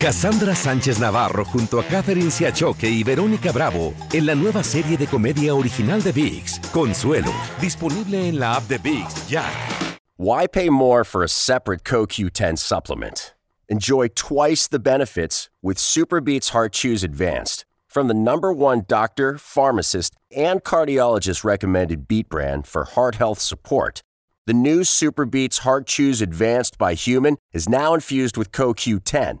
Cassandra Sánchez Navarro junto a Catherine Siachoque y Verónica Bravo en la nueva serie de comedia original de VIX, Consuelo, disponible en la app de VIX ya. Why pay more for a separate CoQ10 supplement? Enjoy twice the benefits with Superbeats Heart Chews Advanced from the number one doctor, pharmacist, and cardiologist recommended beat brand for heart health support. The new Superbeats Heart Chews Advanced by Human is now infused with CoQ10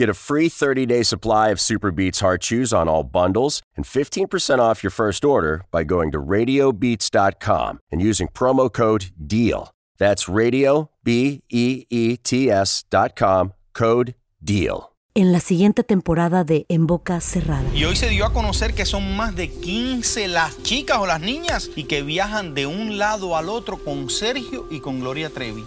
Get a free 30-day supply of Super Beats Heart Chews on all bundles and 15% off your first order by going to radiobeats.com and using promo code DEAL. That's radio b e e t s.com code DEAL. En la siguiente temporada de En Boca Cerrada. Y hoy se dio a conocer que son más de 15 las chicas o las niñas y que viajan de un lado al otro con Sergio y con Gloria Trevi.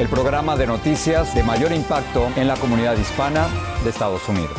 el programa de noticias de mayor impacto en la comunidad hispana de Estados Unidos.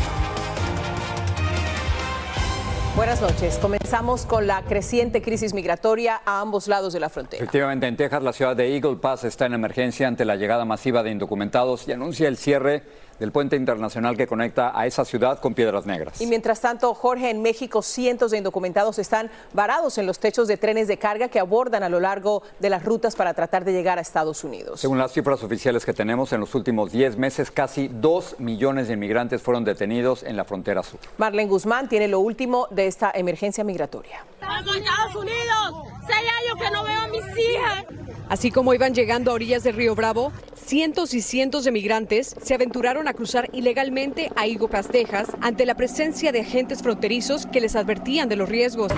Buenas noches. Comenzamos con la creciente crisis migratoria a ambos lados de la frontera. Efectivamente, en Texas, la ciudad de Eagle Pass está en emergencia ante la llegada masiva de indocumentados y anuncia el cierre del puente internacional que conecta a esa ciudad con Piedras Negras. Y mientras tanto, Jorge, en México cientos de indocumentados están varados en los techos de trenes de carga que abordan a lo largo de las rutas para tratar de llegar a Estados Unidos. Según las cifras oficiales que tenemos, en los últimos 10 meses casi 2 millones de inmigrantes fueron detenidos en la frontera sur. Marlene Guzmán tiene lo último de esta emergencia migratoria. Estados Unidos! ¡Seis años que no veo a mis hijas! Así como iban llegando a orillas del río Bravo, cientos y cientos de migrantes se aventuraron a cruzar ilegalmente a Higo Texas, ante la presencia de agentes fronterizos que les advertían de los riesgos.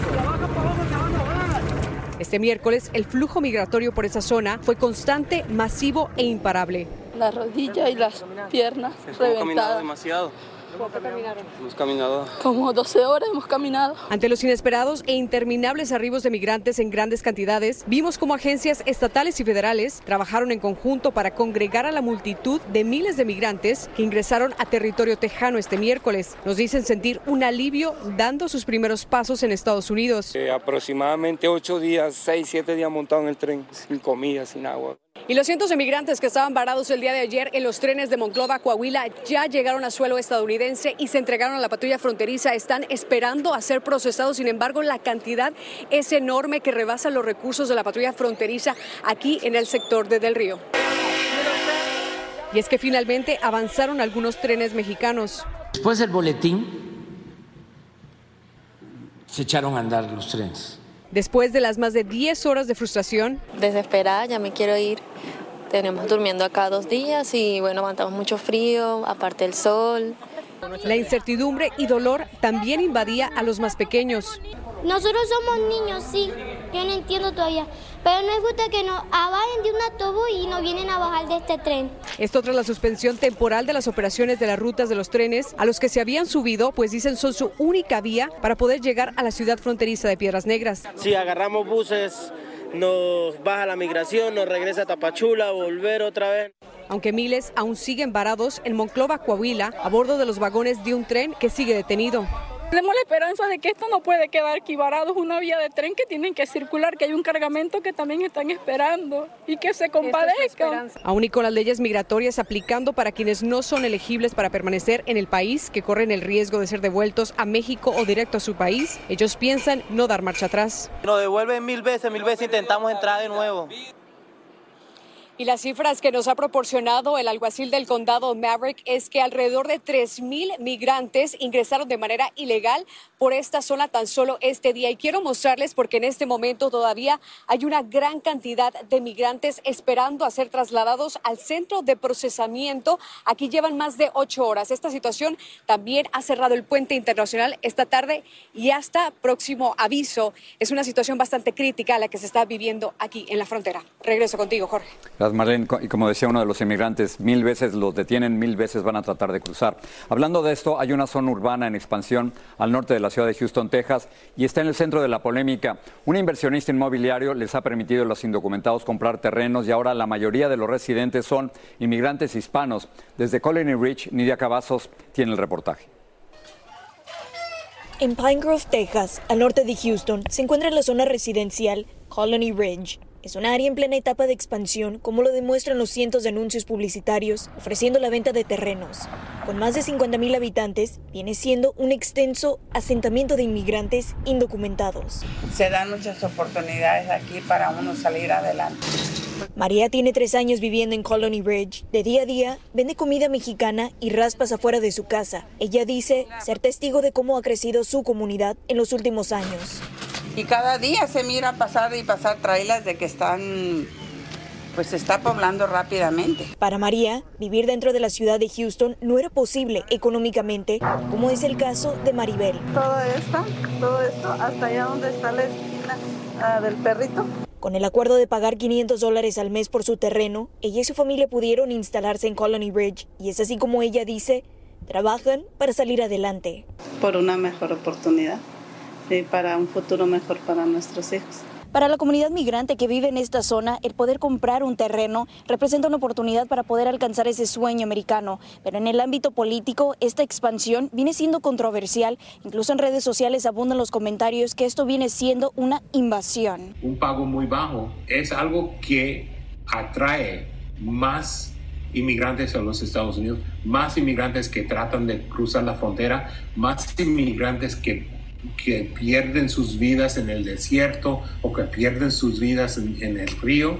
Este miércoles, el flujo migratorio por esa zona fue constante, masivo e imparable. La rodilla y las piernas reventadas. demasiado. ¿Cuánto caminaron? Hemos caminado. Como 12 horas hemos caminado. Ante los inesperados e interminables arribos de migrantes en grandes cantidades, vimos cómo agencias estatales y federales trabajaron en conjunto para congregar a la multitud de miles de migrantes que ingresaron a territorio tejano este miércoles. Nos dicen sentir un alivio dando sus primeros pasos en Estados Unidos. Eh, aproximadamente 8 días, 6, 7 días montado en el tren, sin comida, sin agua. Y los cientos de migrantes que estaban varados el día de ayer en los trenes de Monclova, Coahuila, ya llegaron a suelo estadounidense y se entregaron a la patrulla fronteriza. Están esperando a ser procesados. Sin embargo, la cantidad es enorme que rebasa los recursos de la patrulla fronteriza aquí en el sector de Del Río. Y es que finalmente avanzaron algunos trenes mexicanos. Después del boletín, se echaron a andar los trenes. Después de las más de 10 horas de frustración. Desesperada, ya me quiero ir. Tenemos durmiendo acá dos días y bueno, aguantamos mucho frío, aparte el sol. La incertidumbre y dolor también invadía a los más pequeños. Nosotros somos niños, sí, yo no entiendo todavía, pero no es justo que nos abajen de un autobús y nos vienen a bajar de este tren. Esto tras la suspensión temporal de las operaciones de las rutas de los trenes a los que se habían subido, pues dicen son su única vía para poder llegar a la ciudad fronteriza de Piedras Negras. Si agarramos buses, nos baja la migración, nos regresa a Tapachula, volver otra vez. Aunque miles aún siguen varados en Monclova, Coahuila, a bordo de los vagones de un tren que sigue detenido. Tenemos la esperanza de que esto no puede quedar aquí varado, es una vía de tren que tienen que circular, que hay un cargamento que también están esperando y que se compadezcan. Aún y con las leyes migratorias aplicando para quienes no son elegibles para permanecer en el país, que corren el riesgo de ser devueltos a México o directo a su país, ellos piensan no dar marcha atrás. Nos devuelven mil veces, mil veces intentamos entrar de nuevo. Y las cifras que nos ha proporcionado el alguacil del condado Maverick es que alrededor de 3.000 migrantes ingresaron de manera ilegal por esta zona tan solo este día. Y quiero mostrarles porque en este momento todavía hay una gran cantidad de migrantes esperando a ser trasladados al centro de procesamiento. Aquí llevan más de ocho horas. Esta situación también ha cerrado el puente internacional esta tarde y hasta próximo aviso. Es una situación bastante crítica la que se está viviendo aquí en la frontera. Regreso contigo, Jorge. Gracias, Marlene. Y como decía uno de los inmigrantes, mil veces los detienen, mil veces van a tratar de cruzar. Hablando de esto, hay una zona urbana en expansión al norte de la ciudad de Houston, Texas, y está en el centro de la polémica. Un inversionista inmobiliario les ha permitido a los indocumentados comprar terrenos y ahora la mayoría de los residentes son inmigrantes hispanos. Desde Colony Ridge, Nidia Cavazos tiene el reportaje. En Pine Grove, Texas, al norte de Houston, se encuentra la zona residencial Colony Ridge. Es un área en plena etapa de expansión, como lo demuestran los cientos de anuncios publicitarios ofreciendo la venta de terrenos. Con más de 50.000 habitantes, viene siendo un extenso asentamiento de inmigrantes indocumentados. Se dan muchas oportunidades aquí para uno salir adelante. María tiene tres años viviendo en Colony Ridge. De día a día, vende comida mexicana y raspas afuera de su casa. Ella dice ser testigo de cómo ha crecido su comunidad en los últimos años. Y cada día se mira pasar y pasar trailers de que están, pues se está poblando rápidamente. Para María, vivir dentro de la ciudad de Houston no era posible económicamente, como es el caso de Maribel. Todo esto, todo esto, hasta allá donde está la esquina uh, del perrito. Con el acuerdo de pagar 500 dólares al mes por su terreno, ella y su familia pudieron instalarse en Colony Ridge y es así como ella dice, trabajan para salir adelante. Por una mejor oportunidad y para un futuro mejor para nuestros hijos. Para la comunidad migrante que vive en esta zona, el poder comprar un terreno representa una oportunidad para poder alcanzar ese sueño americano. Pero en el ámbito político, esta expansión viene siendo controversial. Incluso en redes sociales abundan los comentarios que esto viene siendo una invasión. Un pago muy bajo es algo que atrae más inmigrantes a los Estados Unidos, más inmigrantes que tratan de cruzar la frontera, más inmigrantes que que pierden sus vidas en el desierto o que pierden sus vidas en, el río.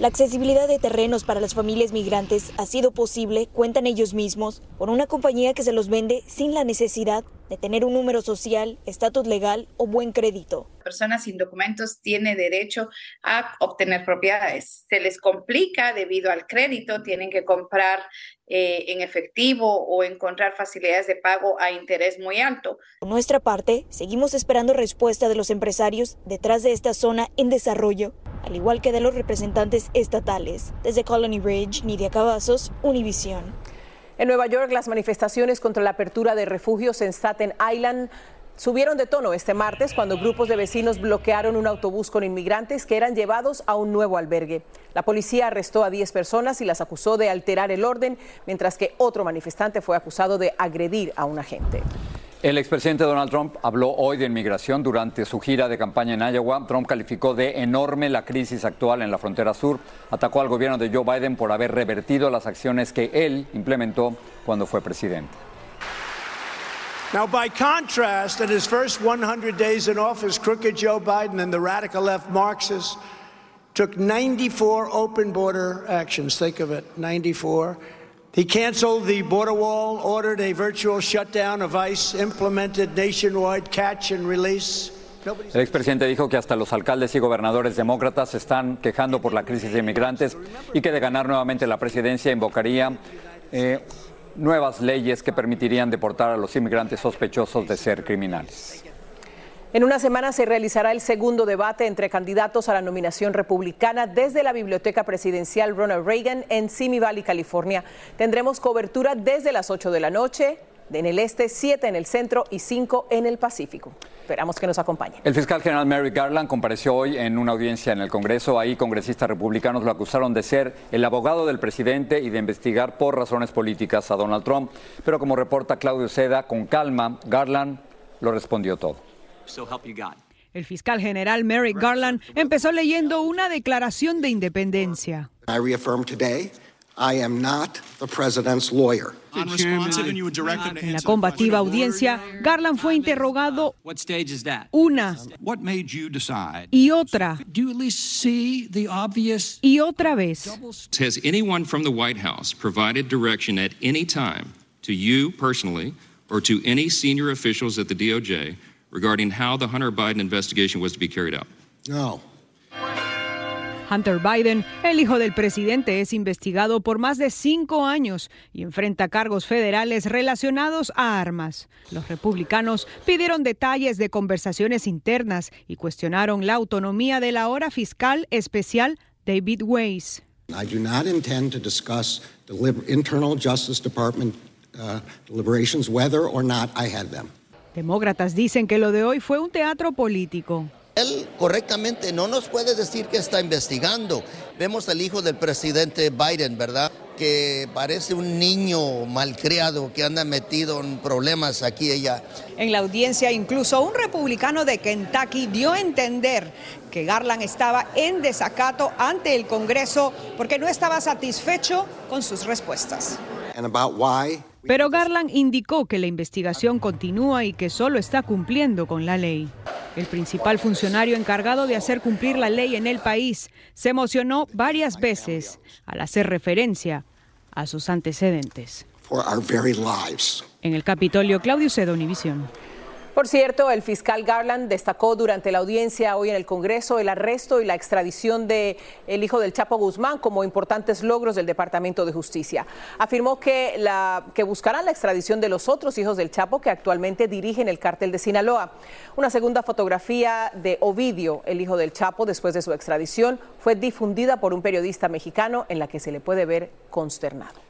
La accesibilidad de terrenos para las familias migrantes ha sido posible, cuentan ellos mismos, por una compañía que se los vende sin la necesidad de tener un número social, estatus legal o buen crédito. Personas sin documentos tienen derecho a obtener propiedades. Se les complica debido al crédito, tienen que comprar eh, en efectivo o encontrar facilidades de pago a interés muy alto. Por nuestra parte, seguimos esperando respuesta de los empresarios detrás de esta zona en desarrollo, al igual que de los representantes estatales. Desde Colony Ridge, Nidia Cavazos, Univision. En Nueva York, las manifestaciones contra la apertura de refugios en Staten Island subieron de tono este martes cuando grupos de vecinos bloquearon un autobús con inmigrantes que eran llevados a un nuevo albergue. La policía arrestó a 10 personas y las acusó de alterar el orden, mientras que otro manifestante fue acusado de agredir a un agente. El expresidente Donald Trump habló hoy de inmigración durante su gira de campaña en Iowa. Trump calificó de enorme la crisis actual en la frontera sur. Atacó al gobierno de Joe Biden por haber revertido las acciones que él implementó cuando fue presidente. Now, by contrast, in his first 100 days in office, crooked Joe Biden and the radical left Marxists took 94 open border actions. Think of it 94. He canceled the border wall, ordered a virtual shutdown of ICE, implemented nationwide catch and release. El expresidente dijo que hasta los alcaldes y gobernadores demócratas se están quejando por la crisis de inmigrantes y que de ganar nuevamente la presidencia invocaría eh, nuevas leyes que permitirían deportar a los inmigrantes sospechosos de ser criminales. En una semana se realizará el segundo debate entre candidatos a la nominación republicana desde la Biblioteca Presidencial Ronald Reagan en Simi Valley, California. Tendremos cobertura desde las 8 de la noche en el este, 7 en el centro y 5 en el Pacífico. Esperamos que nos acompañe. El fiscal general Merrick Garland compareció hoy en una audiencia en el Congreso. Ahí congresistas republicanos lo acusaron de ser el abogado del presidente y de investigar por razones políticas a Donald Trump. Pero como reporta Claudio Seda, con calma, Garland lo respondió todo. El fiscal general Merrick Garland empezó leyendo una declaración de independencia. I reaffirm today I am not the president's lawyer. En la combativa audiencia, Garland fue interrogado una y otra y otra vez. Has anyone from the White House provided direction at any time to you personally or to any senior officials at the DOJ regarding how the Hunter Biden investigation was to be carried out? No. Hunter Biden, el hijo del presidente, es investigado por más de cinco años y enfrenta cargos federales relacionados a armas. Los republicanos pidieron detalles de conversaciones internas y cuestionaron la autonomía del ahora fiscal especial David Weiss. I do not intend to discuss the internal Justice Department uh, deliberations, whether or not I had them. Demócratas dicen que lo de hoy fue un teatro político. Él correctamente no nos puede decir que está investigando. Vemos al hijo del presidente Biden, ¿verdad? Que parece un niño malcriado que anda metido en problemas aquí y allá. En la audiencia, incluso un republicano de Kentucky dio a entender que Garland estaba en desacato ante el Congreso porque no estaba satisfecho con sus respuestas. Pero Garland indicó que la investigación continúa y que solo está cumpliendo con la ley. El principal funcionario encargado de hacer cumplir la ley en el país se emocionó varias veces al hacer referencia a sus antecedentes. En el Capitolio, Claudio Cedo, Univisión. Por cierto, el fiscal Garland destacó durante la audiencia hoy en el Congreso el arresto y la extradición de el hijo del Chapo Guzmán como importantes logros del Departamento de Justicia. Afirmó que, que buscarán la extradición de los otros hijos del Chapo que actualmente dirigen el cártel de Sinaloa. Una segunda fotografía de Ovidio, el hijo del Chapo, después de su extradición, fue difundida por un periodista mexicano en la que se le puede ver consternado.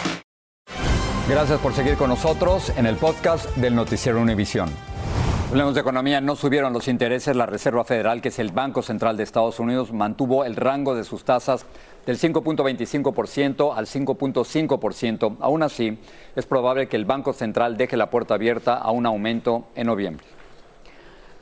Gracias por seguir con nosotros en el podcast del Noticiero Univisión. Hablemos de economía, no subieron los intereses. La Reserva Federal, que es el Banco Central de Estados Unidos, mantuvo el rango de sus tasas del 5.25% al 5.5%. Aún así, es probable que el Banco Central deje la puerta abierta a un aumento en noviembre.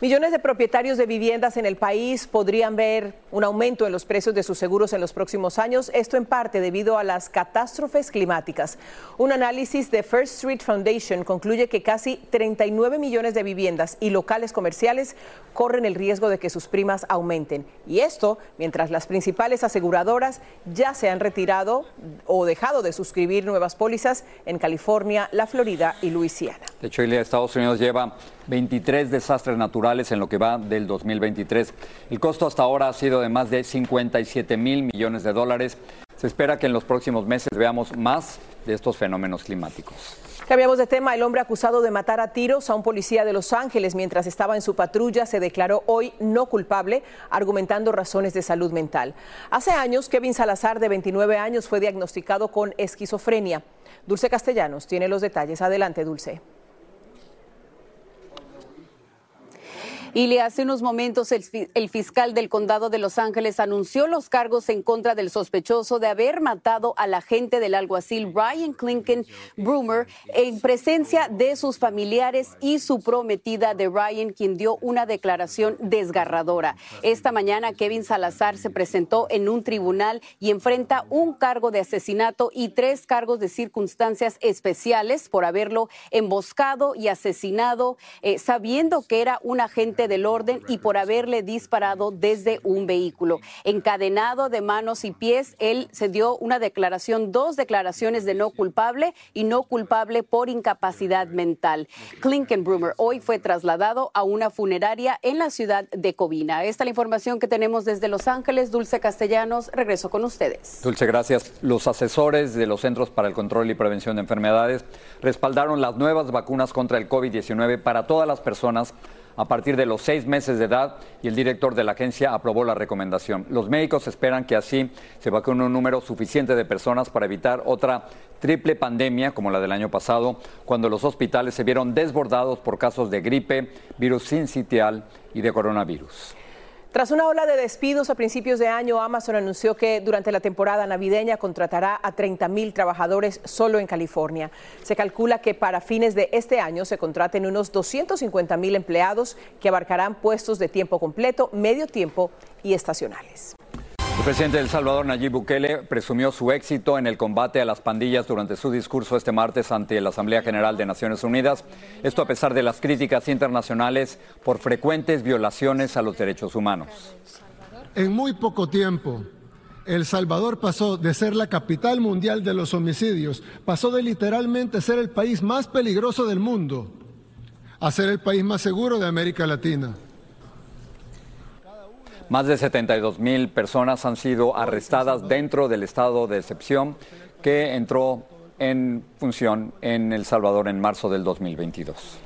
Millones de propietarios de viviendas en el país podrían ver un aumento en los precios de sus seguros en los próximos años, esto en parte debido a las catástrofes climáticas. Un análisis de First Street Foundation concluye que casi 39 millones de viviendas y locales comerciales corren el riesgo de que sus primas aumenten. Y esto mientras las principales aseguradoras ya se han retirado o dejado de suscribir nuevas pólizas en California, la Florida y Luisiana. De hecho, Estados Unidos lleva 23 desastres naturales en lo que va del 2023. El costo hasta ahora ha sido de más de 57 mil millones de dólares. Se espera que en los próximos meses veamos más de estos fenómenos climáticos. Cambiamos de tema. El hombre acusado de matar a tiros a un policía de Los Ángeles mientras estaba en su patrulla se declaró hoy no culpable, argumentando razones de salud mental. Hace años, Kevin Salazar, de 29 años, fue diagnosticado con esquizofrenia. Dulce Castellanos tiene los detalles. Adelante, Dulce. Y hace unos momentos el, fiscal del condado de Los Ángeles anunció los cargos en contra del sospechoso de haber matado al agente del alguacil Ryan Clinton Broomer en presencia de sus familiares y su prometida de Ryan, quien dio una declaración desgarradora. Esta mañana Kevin Salazar se presentó en un tribunal y enfrenta un cargo de asesinato y tres cargos de circunstancias especiales por haberlo emboscado y asesinado, eh, sabiendo que era un agente del orden y por haberle disparado desde un vehículo. Encadenado de manos y pies, él se dio una declaración, dos declaraciones de no culpable y no culpable por incapacidad mental. Klinkenbrummer hoy fue trasladado a una funeraria en la ciudad de Covina. Esta es la información que tenemos desde Los Ángeles. Dulce Castellanos, regreso con ustedes. Dulce, gracias. Los asesores de los Centros para el Control y Prevención de Enfermedades respaldaron las nuevas vacunas contra el COVID-19 para todas las personas a partir de los seis meses de edad y el director de la agencia aprobó la recomendación. Los médicos esperan que así se vacune un número suficiente de personas para evitar otra triple pandemia como la del año pasado, cuando los hospitales se vieron desbordados por casos de gripe, virus sincitial y de coronavirus. Tras una ola de despidos a principios de año, Amazon anunció que durante la temporada navideña contratará a 30 mil trabajadores solo en California. Se calcula que para fines de este año se contraten unos 250 mil empleados que abarcarán puestos de tiempo completo, medio tiempo y estacionales. El presidente de El Salvador, Nayib Bukele, presumió su éxito en el combate a las pandillas durante su discurso este martes ante la Asamblea General de Naciones Unidas. Esto a pesar de las críticas internacionales por frecuentes violaciones a los derechos humanos. En muy poco tiempo, El Salvador pasó de ser la capital mundial de los homicidios, pasó de literalmente ser el país más peligroso del mundo a ser el país más seguro de América Latina. Más de 72 mil personas han sido arrestadas dentro del estado de excepción que entró en función en El Salvador en marzo del 2022.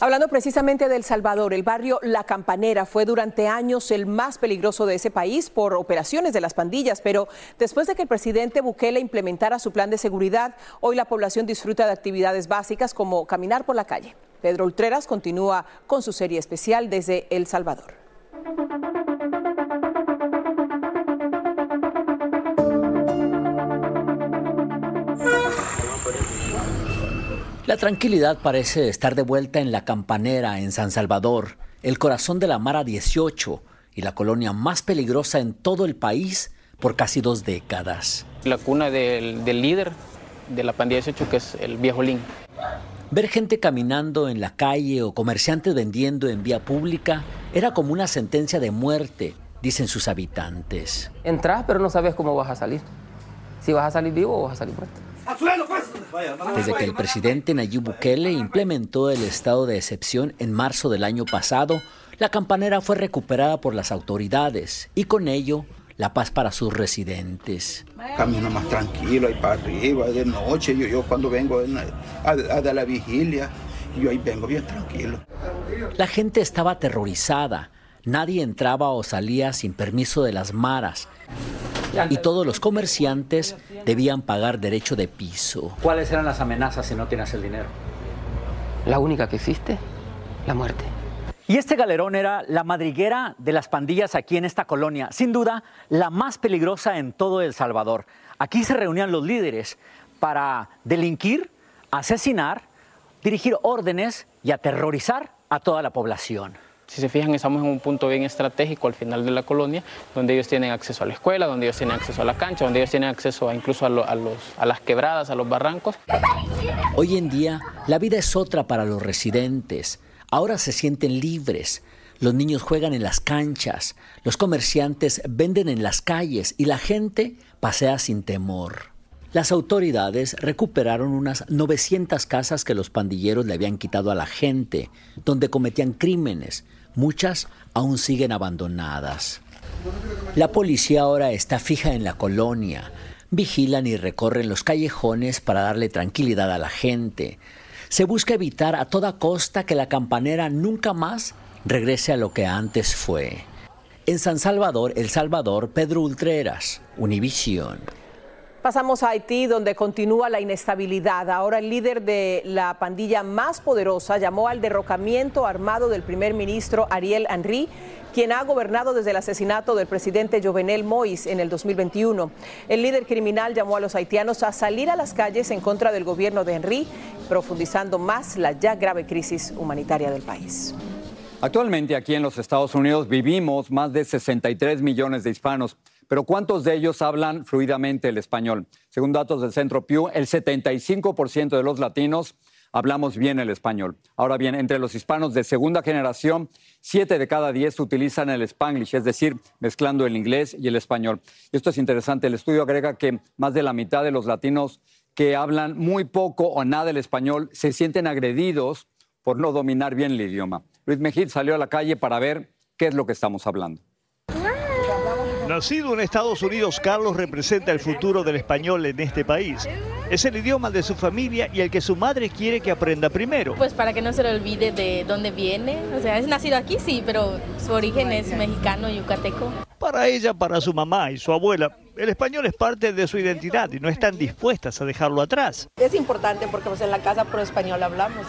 Hablando precisamente de El Salvador, el barrio La Campanera fue durante años el más peligroso de ese país por operaciones de las pandillas, pero después de que el presidente Bukele implementara su plan de seguridad, hoy la población disfruta de actividades básicas como caminar por la calle. Pedro Ultreras continúa con su serie especial desde El Salvador. La tranquilidad parece estar de vuelta en la campanera en San Salvador, el corazón de la Mara 18 y la colonia más peligrosa en todo el país por casi dos décadas. La cuna del, del líder de la pandilla 18, que es el viejo Lin. Ver gente caminando en la calle o comerciantes vendiendo en vía pública era como una sentencia de muerte, dicen sus habitantes. Entras, pero no sabes cómo vas a salir. Si vas a salir vivo o vas a salir muerto. Desde que el presidente Nayib Bukele implementó el estado de excepción en marzo del año pasado, la campanera fue recuperada por las autoridades y con ello la paz para sus residentes. Camino más tranquilo, ahí para arriba, de noche, yo, yo cuando vengo a, a, a la vigilia, yo ahí vengo bien tranquilo. La gente estaba aterrorizada, nadie entraba o salía sin permiso de las maras y todos los comerciantes debían pagar derecho de piso. ¿Cuáles eran las amenazas si no tienes el dinero? La única que existe, la muerte. Y este galerón era la madriguera de las pandillas aquí en esta colonia, sin duda la más peligrosa en todo El Salvador. Aquí se reunían los líderes para delinquir, asesinar, dirigir órdenes y aterrorizar a toda la población. Si se fijan, estamos en un punto bien estratégico al final de la colonia, donde ellos tienen acceso a la escuela, donde ellos tienen acceso a la cancha, donde ellos tienen acceso a, incluso a, lo, a, los, a las quebradas, a los barrancos. Hoy en día, la vida es otra para los residentes. Ahora se sienten libres. Los niños juegan en las canchas, los comerciantes venden en las calles y la gente pasea sin temor. Las autoridades recuperaron unas 900 casas que los pandilleros le habían quitado a la gente, donde cometían crímenes. Muchas aún siguen abandonadas. La policía ahora está fija en la colonia. Vigilan y recorren los callejones para darle tranquilidad a la gente. Se busca evitar a toda costa que la campanera nunca más regrese a lo que antes fue. En San Salvador, El Salvador, Pedro Ultreras, Univisión. Pasamos a Haití, donde continúa la inestabilidad. Ahora el líder de la pandilla más poderosa llamó al derrocamiento armado del primer ministro Ariel Henry, quien ha gobernado desde el asesinato del presidente Jovenel Moïse en el 2021. El líder criminal llamó a los haitianos a salir a las calles en contra del gobierno de Henry, profundizando más la ya grave crisis humanitaria del país. Actualmente aquí en los Estados Unidos vivimos más de 63 millones de hispanos. Pero ¿cuántos de ellos hablan fluidamente el español? Según datos del Centro Pew, el 75% de los latinos hablamos bien el español. Ahora bien, entre los hispanos de segunda generación, siete de cada diez utilizan el spanglish, es decir, mezclando el inglés y el español. Esto es interesante. El estudio agrega que más de la mitad de los latinos que hablan muy poco o nada el español se sienten agredidos por no dominar bien el idioma. Luis Mejid salió a la calle para ver qué es lo que estamos hablando. Nacido en Estados Unidos, Carlos representa el futuro del español en este país. Es el idioma de su familia y el que su madre quiere que aprenda primero. Pues para que no se le olvide de dónde viene. O sea, es nacido aquí, sí, pero su origen es mexicano, yucateco. Para ella, para su mamá y su abuela, el español es parte de su identidad y no están dispuestas a dejarlo atrás. Es importante porque pues, en la casa pro español hablamos.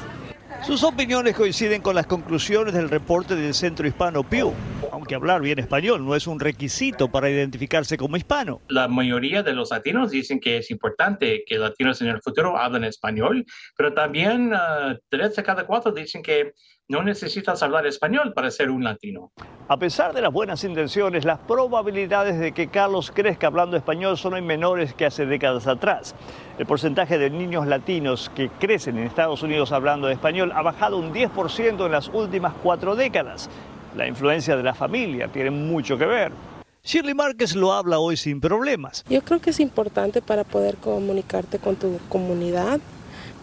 Sus opiniones coinciden con las conclusiones del reporte del Centro Hispano Pew, aunque hablar bien español no es un requisito para identificarse como hispano. La mayoría de los latinos dicen que es importante que latinos en el futuro hablen español, pero también uh, tres de cada cuatro dicen que no necesitas hablar español para ser un latino. A pesar de las buenas intenciones, las probabilidades de que Carlos crezca hablando español son hoy menores que hace décadas atrás. El porcentaje de niños latinos que crecen en Estados Unidos hablando español ha bajado un 10% en las últimas cuatro décadas. La influencia de la familia tiene mucho que ver. Shirley Márquez lo habla hoy sin problemas. Yo creo que es importante para poder comunicarte con tu comunidad,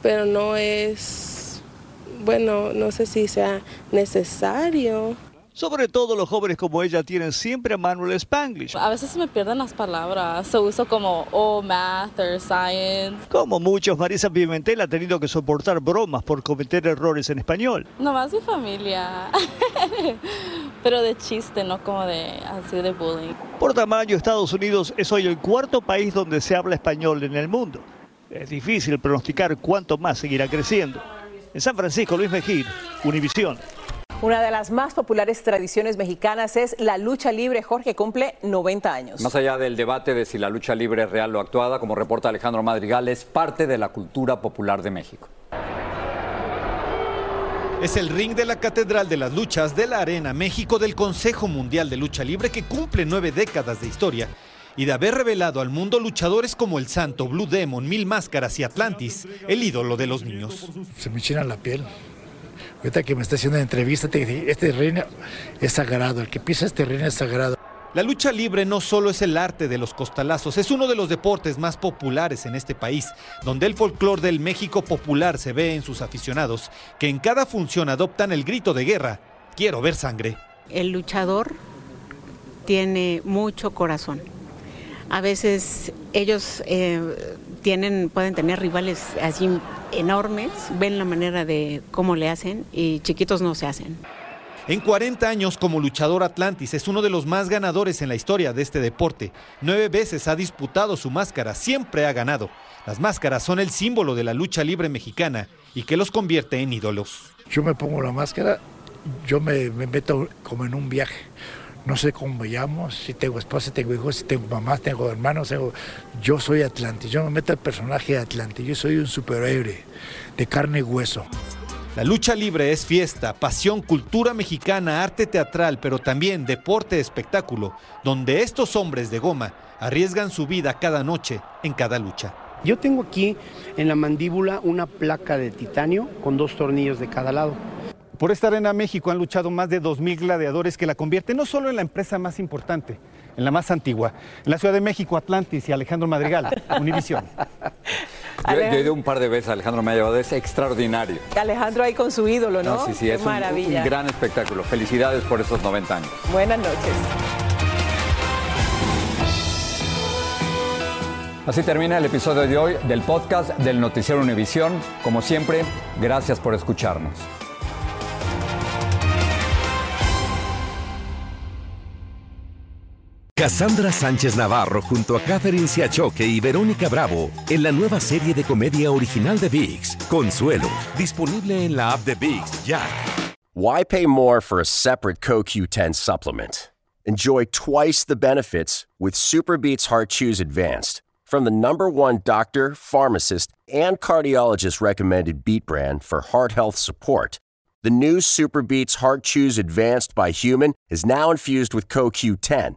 pero no es bueno, no sé si sea necesario. Sobre todo los jóvenes como ella tienen siempre a mano el Spanglish. A veces me pierden las palabras, se uso como oh, math or science. Como muchos, Marisa Pimentel ha tenido que soportar bromas por cometer errores en español. No más mi familia, pero de chiste, no como de así de bullying. Por tamaño, Estados Unidos es hoy el cuarto país donde se habla español en el mundo. Es difícil pronosticar cuánto más seguirá creciendo. En San Francisco, Luis Mejía, Univisión. Una de las más populares tradiciones mexicanas es la lucha libre. Jorge cumple 90 años. Más allá del debate de si la lucha libre es real o actuada, como reporta Alejandro Madrigal, es parte de la cultura popular de México. Es el ring de la Catedral de las Luchas de la Arena México del Consejo Mundial de Lucha Libre que cumple nueve décadas de historia y de haber revelado al mundo luchadores como el Santo, Blue Demon, Mil Máscaras y Atlantis, el ídolo de los niños. Se me china la piel. Ahorita que me está haciendo la entrevista, te dije, este reino es sagrado, el que pisa este reino es sagrado. La lucha libre no solo es el arte de los costalazos, es uno de los deportes más populares en este país, donde el folclore del México popular se ve en sus aficionados, que en cada función adoptan el grito de guerra, quiero ver sangre. El luchador tiene mucho corazón a veces ellos eh, tienen, pueden tener rivales así enormes, ven la manera de cómo le hacen y chiquitos no se hacen. En 40 años como luchador Atlantis es uno de los más ganadores en la historia de este deporte. Nueve veces ha disputado su máscara, siempre ha ganado. Las máscaras son el símbolo de la lucha libre mexicana y que los convierte en ídolos. Yo me pongo la máscara, yo me, me meto como en un viaje no sé cómo me llamo, si tengo esposa, si tengo hijos, si tengo mamás, tengo hermanos, yo soy Atlante, yo me meto al personaje de Atlante, yo soy un superhéroe de carne y hueso. La lucha libre es fiesta, pasión, cultura mexicana, arte teatral, pero también deporte, espectáculo, donde estos hombres de goma arriesgan su vida cada noche en cada lucha. Yo tengo aquí en la mandíbula una placa de titanio con dos tornillos de cada lado. Por esta arena México han luchado más de 2.000 gladiadores que la convierten no solo en la empresa más importante, en la más antigua. En la Ciudad de México, Atlantis y Alejandro Madrigal, Univisión. Yo, he ido un par de veces, Alejandro me ha llevado, es extraordinario. Alejandro ahí con su ídolo, ¿no? sí, sí, es maravilla. Un, un gran espectáculo. Felicidades por esos 90 años. Buenas noches. Así termina el episodio de hoy del podcast del Noticiero Univisión. Como siempre, gracias por escucharnos. Cassandra Sánchez Navarro junto a Catherine Siachoque y Verónica Bravo en la nueva serie de comedia original de VIX, Consuelo, disponible en la app de VIX ya. Why pay more for a separate CoQ10 supplement? Enjoy twice the benefits with Superbeats Heart Chews Advanced from the number one doctor, pharmacist, and cardiologist recommended beat brand for heart health support. The new Superbeats Heart Chews Advanced by Human is now infused with CoQ10